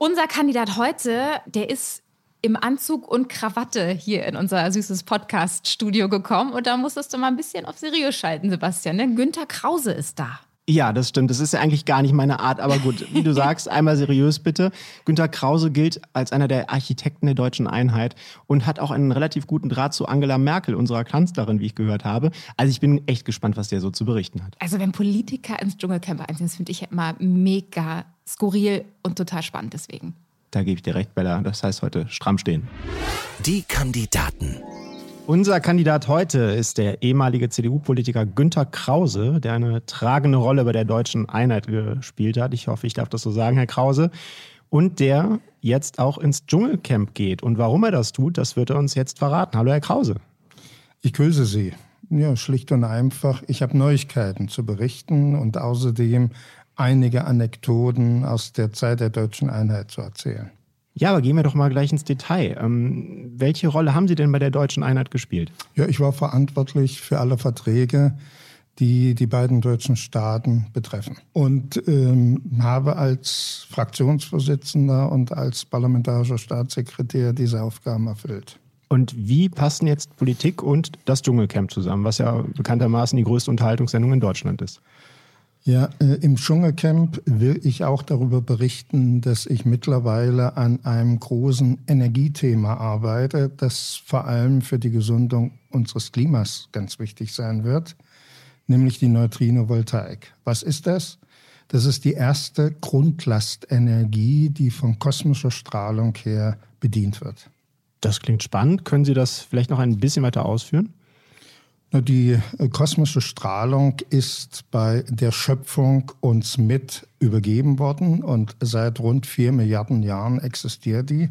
Unser Kandidat heute, der ist im Anzug und Krawatte hier in unser süßes Podcast-Studio gekommen. Und da musstest du mal ein bisschen auf seriös schalten, Sebastian. Ne? Günther Krause ist da. Ja, das stimmt. Das ist ja eigentlich gar nicht meine Art, aber gut, wie du sagst, einmal seriös bitte. Günter Krause gilt als einer der Architekten der deutschen Einheit und hat auch einen relativ guten Draht zu Angela Merkel, unserer Kanzlerin, wie ich gehört habe. Also ich bin echt gespannt, was der so zu berichten hat. Also wenn Politiker ins Dschungelcamp einziehen, das finde ich ja immer mega skurril und total spannend deswegen. Da gebe ich dir recht, Bella. Das heißt heute stramm stehen. Die Kandidaten. Unser Kandidat heute ist der ehemalige CDU-Politiker Günter Krause, der eine tragende Rolle bei der deutschen Einheit gespielt hat. Ich hoffe, ich darf das so sagen, Herr Krause. Und der jetzt auch ins Dschungelcamp geht. Und warum er das tut, das wird er uns jetzt verraten. Hallo, Herr Krause. Ich grüße Sie. Ja, schlicht und einfach. Ich habe Neuigkeiten zu berichten und außerdem einige Anekdoten aus der Zeit der deutschen Einheit zu erzählen. Ja, aber gehen wir doch mal gleich ins Detail. Ähm, welche Rolle haben Sie denn bei der deutschen Einheit gespielt? Ja, ich war verantwortlich für alle Verträge, die die beiden deutschen Staaten betreffen. Und ähm, habe als Fraktionsvorsitzender und als parlamentarischer Staatssekretär diese Aufgaben erfüllt. Und wie passen jetzt Politik und das Dschungelcamp zusammen, was ja bekanntermaßen die größte Unterhaltungssendung in Deutschland ist? Ja, äh, im Dschungelcamp will ich auch darüber berichten, dass ich mittlerweile an einem großen Energiethema arbeite, das vor allem für die Gesundung unseres Klimas ganz wichtig sein wird, nämlich die Neutrinovoltaik. Was ist das? Das ist die erste Grundlastenergie, die von kosmischer Strahlung her bedient wird. Das klingt spannend. Können Sie das vielleicht noch ein bisschen weiter ausführen? Die äh, kosmische Strahlung ist bei der Schöpfung uns mit übergeben worden und seit rund vier Milliarden Jahren existiert die.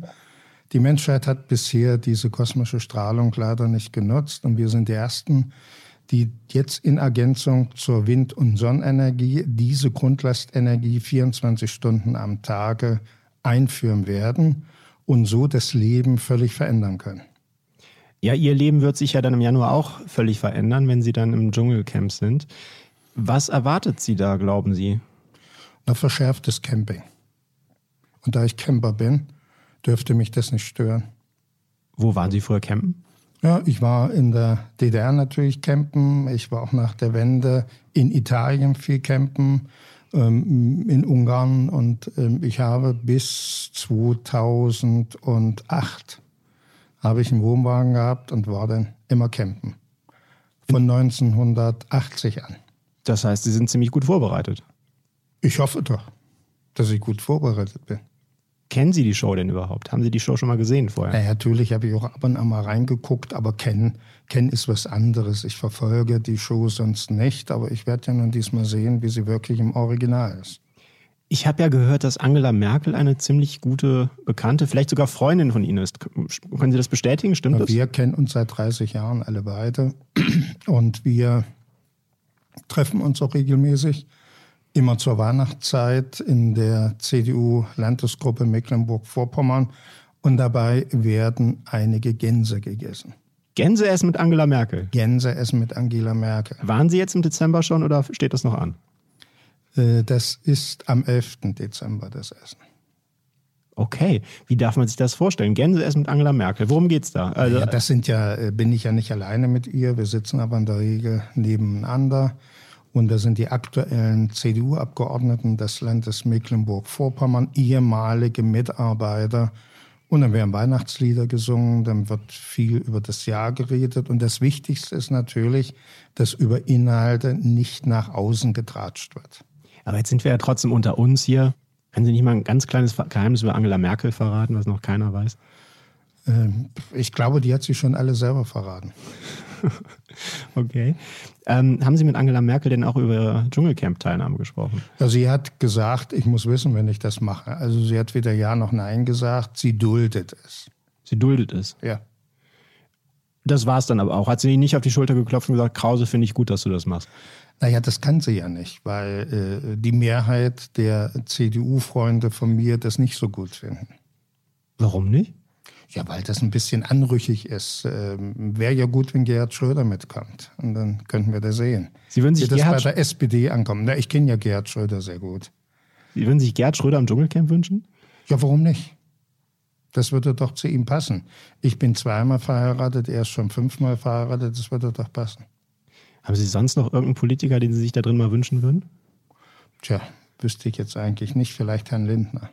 Die Menschheit hat bisher diese kosmische Strahlung leider nicht genutzt und wir sind die Ersten, die jetzt in Ergänzung zur Wind- und Sonnenenergie diese Grundlastenergie 24 Stunden am Tage einführen werden und so das Leben völlig verändern können. Ja, Ihr Leben wird sich ja dann im Januar auch völlig verändern, wenn Sie dann im Dschungelcamp sind. Was erwartet Sie da, glauben Sie? Noch verschärftes Camping. Und da ich Camper bin, dürfte mich das nicht stören. Wo waren Sie früher campen? Ja, ich war in der DDR natürlich campen. Ich war auch nach der Wende in Italien viel campen, ähm, in Ungarn. Und ähm, ich habe bis 2008 habe ich einen Wohnwagen gehabt und war dann immer campen. Von 1980 an. Das heißt, Sie sind ziemlich gut vorbereitet. Ich hoffe doch, dass ich gut vorbereitet bin. Kennen Sie die Show denn überhaupt? Haben Sie die Show schon mal gesehen vorher? Ja, natürlich habe ich auch ab und an mal reingeguckt, aber kennen, kennen ist was anderes. Ich verfolge die Show sonst nicht, aber ich werde ja nun diesmal sehen, wie sie wirklich im Original ist. Ich habe ja gehört, dass Angela Merkel eine ziemlich gute Bekannte, vielleicht sogar Freundin von Ihnen ist. Können Sie das bestätigen? Stimmt das? Wir kennen uns seit 30 Jahren alle beide und wir treffen uns auch regelmäßig. Immer zur Weihnachtszeit in der CDU-Landesgruppe Mecklenburg-Vorpommern und dabei werden einige Gänse gegessen. Gänse essen mit Angela Merkel? Gänse essen mit Angela Merkel. Waren Sie jetzt im Dezember schon oder steht das noch an? Das ist am 11. Dezember das Essen. Okay, wie darf man sich das vorstellen? Gänse essen mit Angela Merkel. Worum geht's da? Also, ja, das sind ja, bin ich ja nicht alleine mit ihr. Wir sitzen aber in der Regel nebeneinander. Und da sind die aktuellen CDU-Abgeordneten des Landes Mecklenburg-Vorpommern, ehemalige Mitarbeiter. Und dann werden Weihnachtslieder gesungen, dann wird viel über das Jahr geredet. Und das Wichtigste ist natürlich, dass über Inhalte nicht nach außen getratscht wird. Aber jetzt sind wir ja trotzdem unter uns hier. Können Sie nicht mal ein ganz kleines Geheimnis über Angela Merkel verraten, was noch keiner weiß? Ähm, ich glaube, die hat sich schon alle selber verraten. okay. Ähm, haben Sie mit Angela Merkel denn auch über Dschungelcamp-Teilnahme gesprochen? Ja, sie hat gesagt, ich muss wissen, wenn ich das mache. Also sie hat weder Ja noch Nein gesagt, sie duldet es. Sie duldet es? Ja. Das war es dann aber auch. Hat sie nicht auf die Schulter geklopft und gesagt, Krause, finde ich gut, dass du das machst? Naja, das kann sie ja nicht, weil äh, die Mehrheit der CDU-Freunde von mir das nicht so gut finden. Warum nicht? Ja, weil das ein bisschen anrüchig ist. Ähm, Wäre ja gut, wenn Gerhard Schröder mitkommt. Und dann könnten wir das sehen. Sie würden sich Wie das Gerhard, bei der SPD ankommt. Na, ich kenne ja Gerhard Schröder sehr gut. Sie würden sich Gerhard Schröder im Dschungelcamp wünschen? Ja, warum nicht? Das würde doch zu ihm passen. Ich bin zweimal verheiratet, er ist schon fünfmal verheiratet, das würde doch passen. Haben Sie sonst noch irgendeinen Politiker, den Sie sich da drin mal wünschen würden? Tja, wüsste ich jetzt eigentlich nicht, vielleicht Herrn Lindner.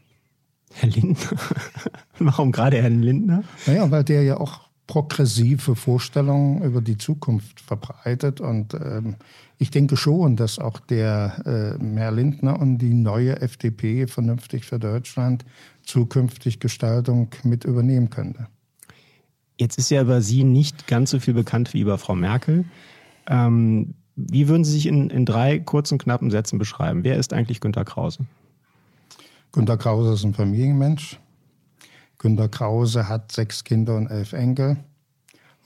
Herr Lindner? Warum gerade Herrn Lindner? Naja, weil der ja auch progressive Vorstellungen über die Zukunft verbreitet. Und ähm, ich denke schon, dass auch der äh, Herr Lindner und die neue FDP vernünftig für Deutschland zukünftig Gestaltung mit übernehmen könnte. Jetzt ist ja über Sie nicht ganz so viel bekannt wie über Frau Merkel. Ähm, wie würden Sie sich in, in drei kurzen, knappen Sätzen beschreiben? Wer ist eigentlich Günter Krause? Günter Krause ist ein Familienmensch. Günter Krause hat sechs Kinder und elf Enkel.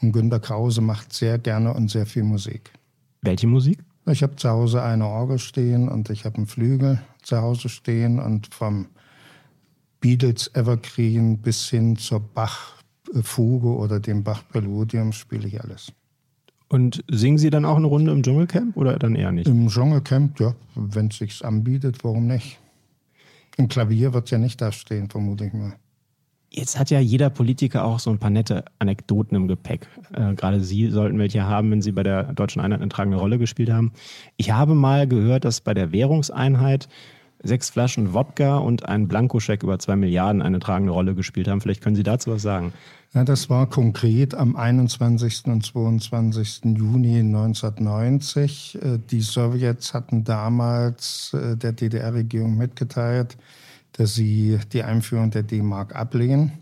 Und Günter Krause macht sehr gerne und sehr viel Musik. Welche Musik? Ich habe zu Hause eine Orgel stehen und ich habe einen Flügel zu Hause stehen und vom Beatles Evergreen bis hin zur Bach-Fuge oder dem Bach-Preludium spiele ich alles. Und singen Sie dann auch eine Runde im Dschungelcamp oder dann eher nicht? Im Dschungelcamp, ja, wenn es sich anbietet, warum nicht? Im Klavier wird ja nicht da stehen, vermute ich mal. Jetzt hat ja jeder Politiker auch so ein paar nette Anekdoten im Gepäck. Äh, gerade Sie sollten welche haben, wenn Sie bei der Deutschen Einheit eine tragende Rolle gespielt haben. Ich habe mal gehört, dass bei der Währungseinheit sechs Flaschen Wodka und ein Blankoscheck über zwei Milliarden eine tragende Rolle gespielt haben. Vielleicht können Sie dazu was sagen. Ja, das war konkret am 21. und 22. Juni 1990. Äh, Die Sowjets hatten damals äh, der DDR-Regierung mitgeteilt, dass sie die Einführung der D-Mark ablehnen.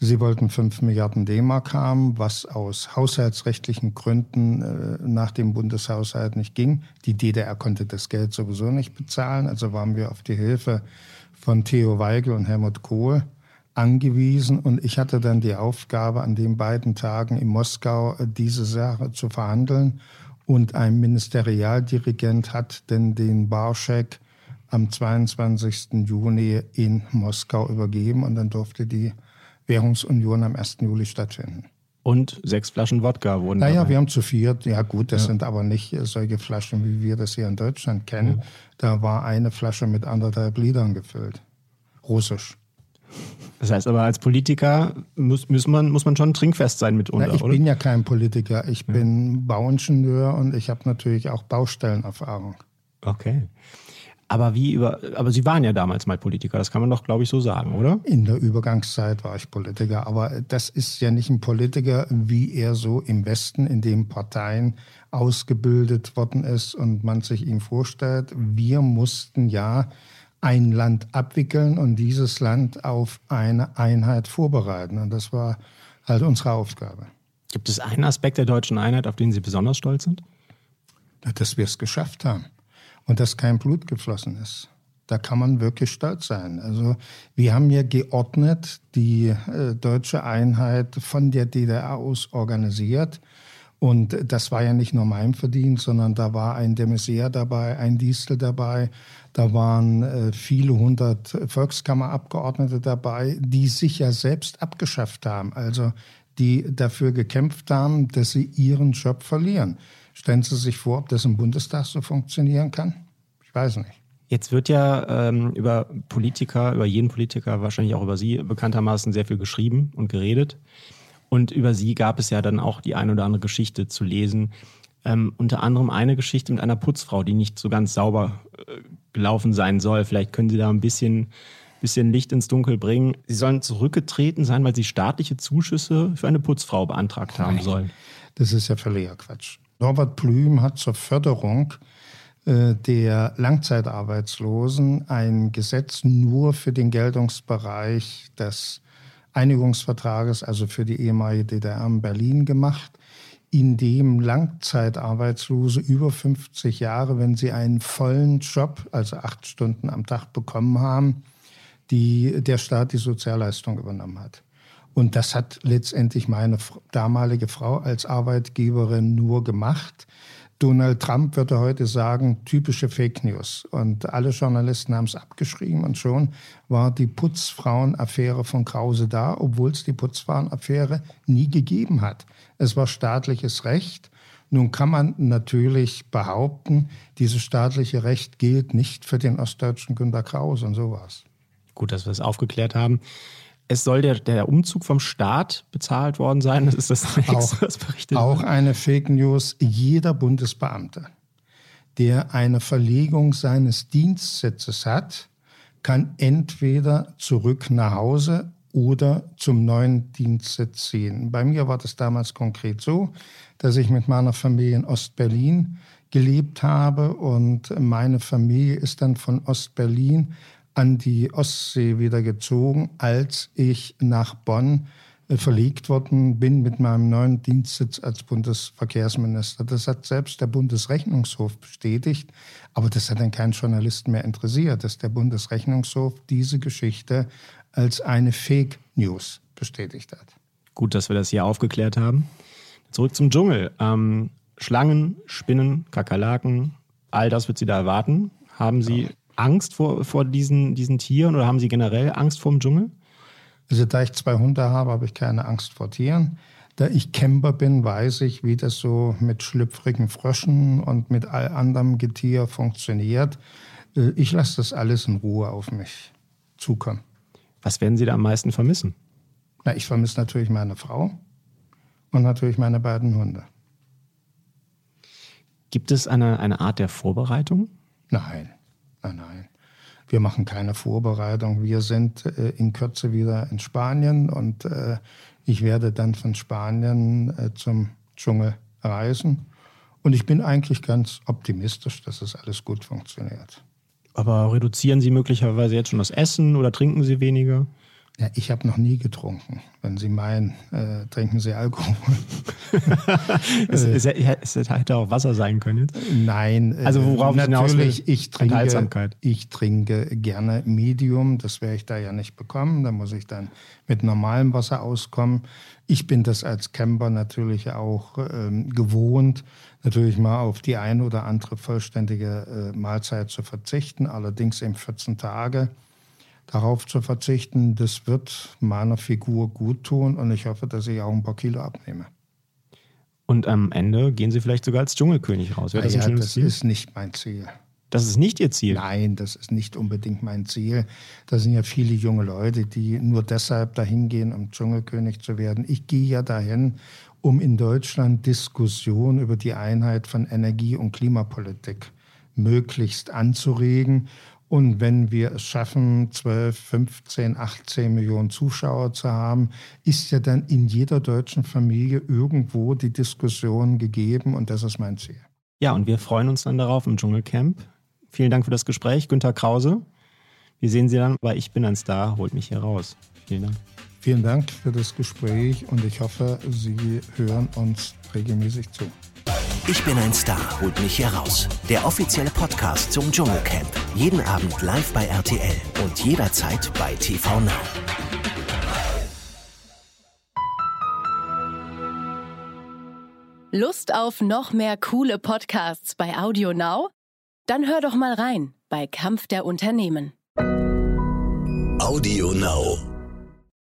Sie wollten 5 Milliarden D-Mark haben, was aus haushaltsrechtlichen Gründen äh, nach dem Bundeshaushalt nicht ging. Die DDR konnte das Geld sowieso nicht bezahlen, also waren wir auf die Hilfe von Theo Weigel und Helmut Kohl angewiesen. Und ich hatte dann die Aufgabe, an den beiden Tagen in Moskau äh, diese Sache zu verhandeln. Und ein Ministerialdirigent hat denn den Barscheck am 22. Juni in Moskau übergeben und dann durfte die Währungsunion am 1. Juli stattfinden. Und sechs Flaschen Wodka wurden Naja, dabei. wir haben zu viert. Ja gut, das sind aber nicht solche Flaschen, wie wir das hier in Deutschland kennen. Da war eine Flasche mit anderthalb Litern gefüllt. Russisch. Das heißt aber, als Politiker muss, muss, man, muss man schon trinkfest sein mitunter, Na, ich oder? bin ja kein Politiker. Ich bin Bauingenieur und ich habe natürlich auch Baustellenerfahrung. Okay. Aber wie über, aber Sie waren ja damals mal Politiker, das kann man doch, glaube ich, so sagen, oder? In der Übergangszeit war ich Politiker, aber das ist ja nicht ein Politiker, wie er so im Westen in den Parteien ausgebildet worden ist und man sich ihm vorstellt. Wir mussten ja ein Land abwickeln und dieses Land auf eine Einheit vorbereiten. Und das war halt unsere Aufgabe. Gibt es einen Aspekt der deutschen Einheit, auf den Sie besonders stolz sind? dass wir es geschafft haben und dass kein Blut geflossen ist. Da kann man wirklich stolz sein. Also wir haben ja geordnet die äh, deutsche Einheit von der DDR aus organisiert. Und das war ja nicht nur mein Verdienst, sondern da war ein de dabei, ein Distel dabei, da waren äh, viele hundert Volkskammerabgeordnete dabei, die sich ja selbst abgeschafft haben, also die dafür gekämpft haben, dass sie ihren Job verlieren. Stellen Sie sich vor, ob das im Bundestag so funktionieren kann? Ich weiß nicht. Jetzt wird ja ähm, über Politiker, über jeden Politiker, wahrscheinlich auch über Sie bekanntermaßen sehr viel geschrieben und geredet. Und über Sie gab es ja dann auch die ein oder andere Geschichte zu lesen. Ähm, unter anderem eine Geschichte mit einer Putzfrau, die nicht so ganz sauber äh, gelaufen sein soll. Vielleicht können Sie da ein bisschen, bisschen Licht ins Dunkel bringen. Sie sollen zurückgetreten sein, weil Sie staatliche Zuschüsse für eine Putzfrau beantragt haben sollen. Das ist ja völliger Quatsch. Norbert Blüm hat zur Förderung äh, der Langzeitarbeitslosen ein Gesetz nur für den Geltungsbereich des Einigungsvertrages, also für die ehemalige DDR in Berlin gemacht. in dem Langzeitarbeitslose über 50 Jahre, wenn sie einen vollen Job, also acht Stunden am Tag bekommen haben, die der Staat die Sozialleistung übernommen hat. Und das hat letztendlich meine damalige Frau als Arbeitgeberin nur gemacht. Donald Trump würde heute sagen, typische Fake News. Und alle Journalisten haben es abgeschrieben und schon war die Putzfrauenaffäre von Krause da, obwohl es die Putzfrauenaffäre nie gegeben hat. Es war staatliches Recht. Nun kann man natürlich behaupten, dieses staatliche Recht gilt nicht für den ostdeutschen Günter Krause und sowas. Gut, dass wir es aufgeklärt haben. Es soll der, der Umzug vom Staat bezahlt worden sein. Das ist das nächste, auch, was berichtet Auch eine Fake News. Jeder Bundesbeamte, der eine Verlegung seines Dienstsitzes hat, kann entweder zurück nach Hause oder zum neuen Dienstsitz ziehen. Bei mir war das damals konkret so, dass ich mit meiner Familie in Ostberlin gelebt habe und meine Familie ist dann von Ostberlin an die Ostsee wieder gezogen, als ich nach Bonn äh, verlegt worden bin mit meinem neuen Dienstsitz als Bundesverkehrsminister. Das hat selbst der Bundesrechnungshof bestätigt, aber das hat dann keinen Journalisten mehr interessiert, dass der Bundesrechnungshof diese Geschichte als eine Fake News bestätigt hat. Gut, dass wir das hier aufgeklärt haben. Zurück zum Dschungel. Ähm, Schlangen, Spinnen, Kakerlaken, all das wird Sie da erwarten. Haben Sie ja. Angst vor, vor diesen, diesen Tieren oder haben Sie generell Angst vor dem Dschungel? Also da ich zwei Hunde habe, habe ich keine Angst vor Tieren. Da ich Camper bin, weiß ich, wie das so mit schlüpfrigen Fröschen und mit all anderem Getier funktioniert. Äh, ich lasse das alles in Ruhe auf mich zukommen. Was werden Sie da am meisten vermissen? Na, ich vermisse natürlich meine Frau und natürlich meine beiden Hunde. Gibt es eine, eine Art der Vorbereitung? Nein. Nein, nein. Wir machen keine Vorbereitung. Wir sind äh, in Kürze wieder in Spanien und äh, ich werde dann von Spanien äh, zum Dschungel reisen. Und ich bin eigentlich ganz optimistisch, dass es alles gut funktioniert. Aber reduzieren Sie möglicherweise jetzt schon das Essen oder trinken Sie weniger? Ja, ich habe noch nie getrunken. Wenn Sie meinen, äh, trinken Sie Alkohol. es, es, es, hätte auch Wasser sein können. Jetzt. Nein. Äh, also worauf natürlich, ich trinke, ich trinke gerne Medium. Das werde ich da ja nicht bekommen. Da muss ich dann mit normalem Wasser auskommen. Ich bin das als Camper natürlich auch ähm, gewohnt, natürlich mal auf die ein oder andere vollständige äh, Mahlzeit zu verzichten. Allerdings in 14 Tage darauf zu verzichten, das wird meiner Figur gut tun und ich hoffe, dass ich auch ein paar Kilo abnehme. Und am Ende gehen Sie vielleicht sogar als Dschungelkönig raus. Wäre das, ja, das ist nicht mein Ziel. Das ist nicht Ihr Ziel? Nein, das ist nicht unbedingt mein Ziel. Da sind ja viele junge Leute, die nur deshalb dahin gehen, um Dschungelkönig zu werden. Ich gehe ja dahin, um in Deutschland Diskussion über die Einheit von Energie- und Klimapolitik möglichst anzuregen und wenn wir es schaffen, 12, 15, 18 Millionen Zuschauer zu haben, ist ja dann in jeder deutschen Familie irgendwo die Diskussion gegeben und das ist mein Ziel. Ja, und wir freuen uns dann darauf im Dschungelcamp. Vielen Dank für das Gespräch, Günter Krause. Wir sehen Sie dann bei Ich bin ein Star, holt mich hier raus. Vielen Dank. Vielen Dank für das Gespräch und ich hoffe, Sie hören uns regelmäßig zu. Ich bin ein Star, holt mich hier raus. Der offizielle Podcast zum Dschungelcamp. Jeden Abend live bei RTL und jederzeit bei TV Now. Lust auf noch mehr coole Podcasts bei Audio Now? Dann hör doch mal rein bei Kampf der Unternehmen. Audio Now.